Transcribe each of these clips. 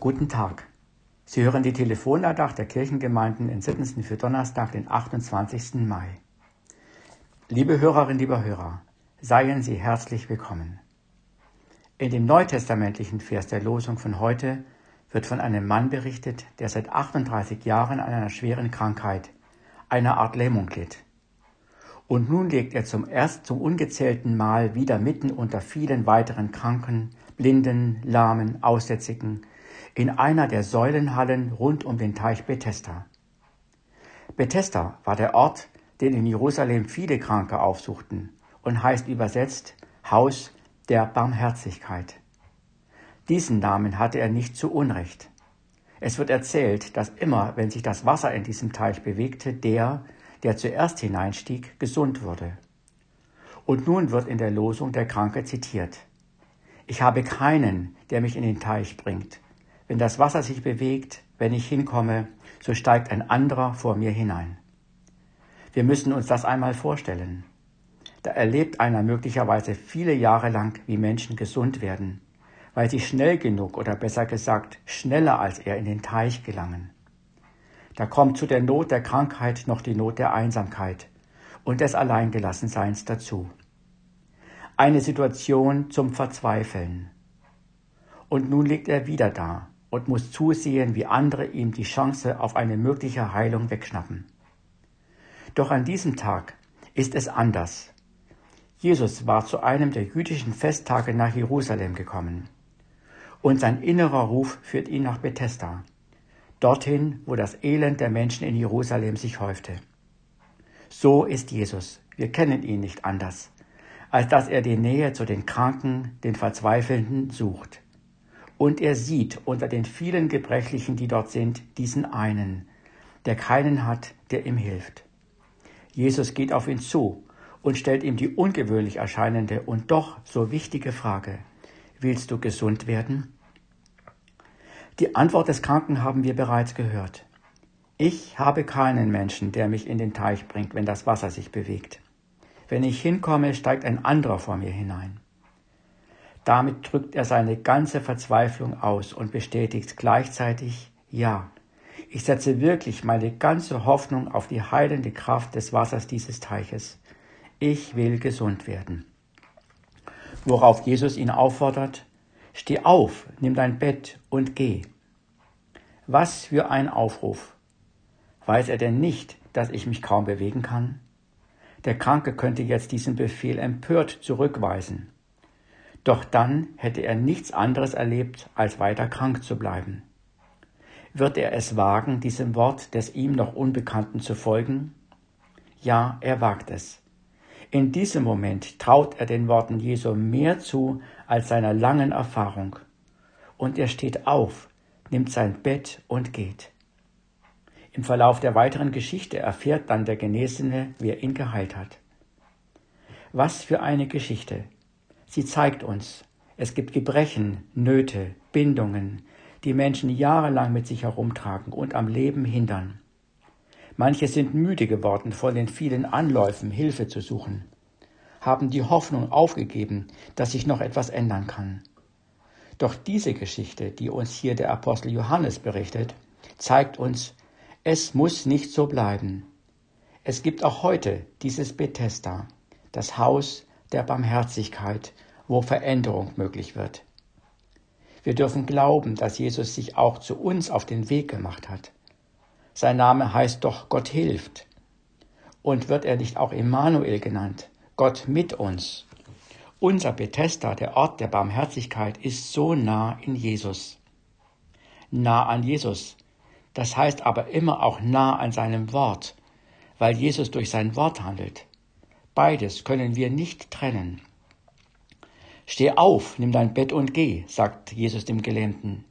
Guten Tag. Sie hören die Telefonandacht der Kirchengemeinden in Sittensen für Donnerstag, den 28. Mai. Liebe Hörerinnen, lieber Hörer, seien Sie herzlich willkommen. In dem neutestamentlichen Vers der Losung von heute wird von einem Mann berichtet, der seit 38 Jahren an einer schweren Krankheit, einer Art Lähmung litt. Und nun legt er zum erst zum ungezählten Mal wieder mitten unter vielen weiteren Kranken, Blinden, Lahmen, Aussätzigen in einer der Säulenhallen rund um den Teich Bethesda. Bethesda war der Ort, den in Jerusalem viele Kranke aufsuchten und heißt übersetzt Haus der Barmherzigkeit. Diesen Namen hatte er nicht zu Unrecht. Es wird erzählt, dass immer, wenn sich das Wasser in diesem Teich bewegte, der, der zuerst hineinstieg, gesund wurde. Und nun wird in der Losung der Kranke zitiert. Ich habe keinen, der mich in den Teich bringt. Wenn das Wasser sich bewegt, wenn ich hinkomme, so steigt ein anderer vor mir hinein. Wir müssen uns das einmal vorstellen. Da erlebt einer möglicherweise viele Jahre lang, wie Menschen gesund werden, weil sie schnell genug oder besser gesagt schneller als er in den Teich gelangen. Da kommt zu der Not der Krankheit noch die Not der Einsamkeit und des Alleingelassenseins dazu. Eine Situation zum Verzweifeln. Und nun liegt er wieder da und muss zusehen, wie andere ihm die Chance auf eine mögliche Heilung wegschnappen. Doch an diesem Tag ist es anders. Jesus war zu einem der jüdischen Festtage nach Jerusalem gekommen. Und sein innerer Ruf führt ihn nach Bethesda, dorthin, wo das Elend der Menschen in Jerusalem sich häufte. So ist Jesus. Wir kennen ihn nicht anders, als dass er die Nähe zu den Kranken, den Verzweifelnden sucht. Und er sieht unter den vielen Gebrechlichen, die dort sind, diesen einen, der keinen hat, der ihm hilft. Jesus geht auf ihn zu und stellt ihm die ungewöhnlich erscheinende und doch so wichtige Frage, willst du gesund werden? Die Antwort des Kranken haben wir bereits gehört. Ich habe keinen Menschen, der mich in den Teich bringt, wenn das Wasser sich bewegt. Wenn ich hinkomme, steigt ein anderer vor mir hinein. Damit drückt er seine ganze Verzweiflung aus und bestätigt gleichzeitig, ja, ich setze wirklich meine ganze Hoffnung auf die heilende Kraft des Wassers dieses Teiches. Ich will gesund werden. Worauf Jesus ihn auffordert, Steh auf, nimm dein Bett und geh. Was für ein Aufruf. Weiß er denn nicht, dass ich mich kaum bewegen kann? Der Kranke könnte jetzt diesen Befehl empört zurückweisen. Doch dann hätte er nichts anderes erlebt, als weiter krank zu bleiben. Wird er es wagen, diesem Wort des ihm noch Unbekannten zu folgen? Ja, er wagt es. In diesem Moment traut er den Worten Jesu mehr zu als seiner langen Erfahrung. Und er steht auf, nimmt sein Bett und geht. Im Verlauf der weiteren Geschichte erfährt dann der Genesene, wer ihn geheilt hat. Was für eine Geschichte. Sie zeigt uns, es gibt Gebrechen, Nöte, Bindungen, die Menschen jahrelang mit sich herumtragen und am Leben hindern. Manche sind müde geworden von den vielen Anläufen, Hilfe zu suchen, haben die Hoffnung aufgegeben, dass sich noch etwas ändern kann. Doch diese Geschichte, die uns hier der Apostel Johannes berichtet, zeigt uns, es muss nicht so bleiben. Es gibt auch heute dieses Bethesda, das Haus der Barmherzigkeit, wo Veränderung möglich wird. Wir dürfen glauben, dass Jesus sich auch zu uns auf den Weg gemacht hat. Sein Name heißt doch Gott hilft. Und wird er nicht auch Immanuel genannt, Gott mit uns? Unser Bethesda, der Ort der Barmherzigkeit, ist so nah in Jesus. Nah an Jesus. Das heißt aber immer auch nah an seinem Wort, weil Jesus durch sein Wort handelt. Beides können wir nicht trennen. Steh auf, nimm dein Bett und geh, sagt Jesus dem Gelähmten.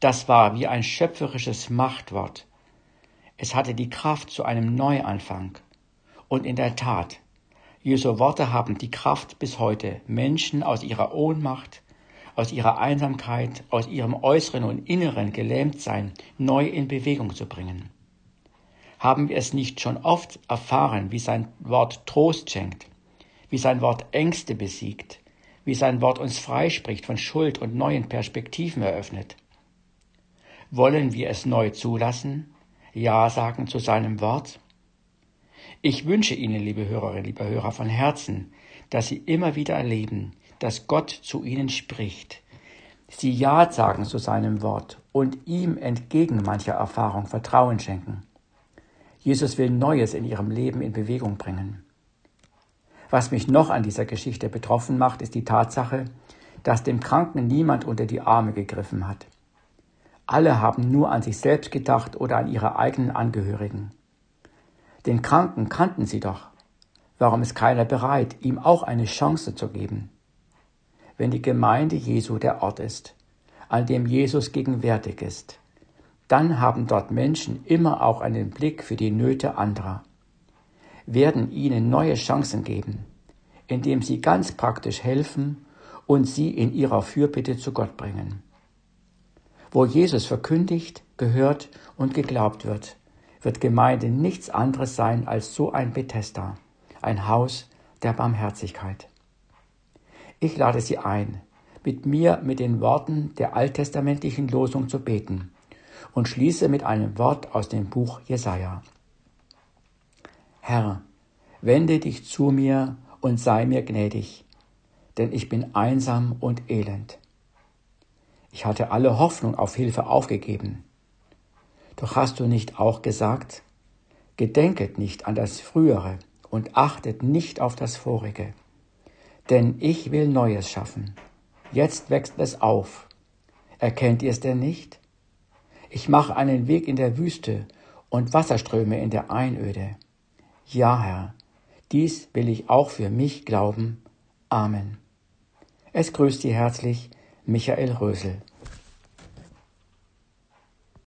Das war wie ein schöpferisches Machtwort. Es hatte die Kraft zu einem Neuanfang. Und in der Tat, Jesu Worte haben die Kraft bis heute, Menschen aus ihrer Ohnmacht, aus ihrer Einsamkeit, aus ihrem äußeren und inneren Gelähmtsein neu in Bewegung zu bringen. Haben wir es nicht schon oft erfahren, wie sein Wort Trost schenkt, wie sein Wort Ängste besiegt, wie sein Wort uns freispricht von Schuld und neuen Perspektiven eröffnet. Wollen wir es neu zulassen? Ja sagen zu seinem Wort? Ich wünsche Ihnen, liebe Hörerinnen, liebe Hörer, von Herzen, dass Sie immer wieder erleben, dass Gott zu Ihnen spricht. Sie Ja sagen zu seinem Wort und ihm entgegen mancher Erfahrung Vertrauen schenken. Jesus will Neues in Ihrem Leben in Bewegung bringen. Was mich noch an dieser Geschichte betroffen macht, ist die Tatsache, dass dem Kranken niemand unter die Arme gegriffen hat. Alle haben nur an sich selbst gedacht oder an ihre eigenen Angehörigen. Den Kranken kannten sie doch. Warum ist keiner bereit, ihm auch eine Chance zu geben? Wenn die Gemeinde Jesu der Ort ist, an dem Jesus gegenwärtig ist, dann haben dort Menschen immer auch einen Blick für die Nöte anderer werden ihnen neue Chancen geben, indem sie ganz praktisch helfen und sie in ihrer Fürbitte zu Gott bringen. Wo Jesus verkündigt, gehört und geglaubt wird, wird Gemeinde nichts anderes sein als so ein Bethesda, ein Haus der Barmherzigkeit. Ich lade Sie ein, mit mir mit den Worten der alttestamentlichen Losung zu beten und schließe mit einem Wort aus dem Buch Jesaja. Herr, wende dich zu mir und sei mir gnädig, denn ich bin einsam und elend. Ich hatte alle Hoffnung auf Hilfe aufgegeben. Doch hast du nicht auch gesagt, gedenket nicht an das Frühere und achtet nicht auf das Vorige, denn ich will Neues schaffen. Jetzt wächst es auf. Erkennt ihr es denn nicht? Ich mache einen Weg in der Wüste und Wasserströme in der Einöde. Ja, Herr, dies will ich auch für mich glauben. Amen. Es grüßt Sie herzlich Michael Rösel.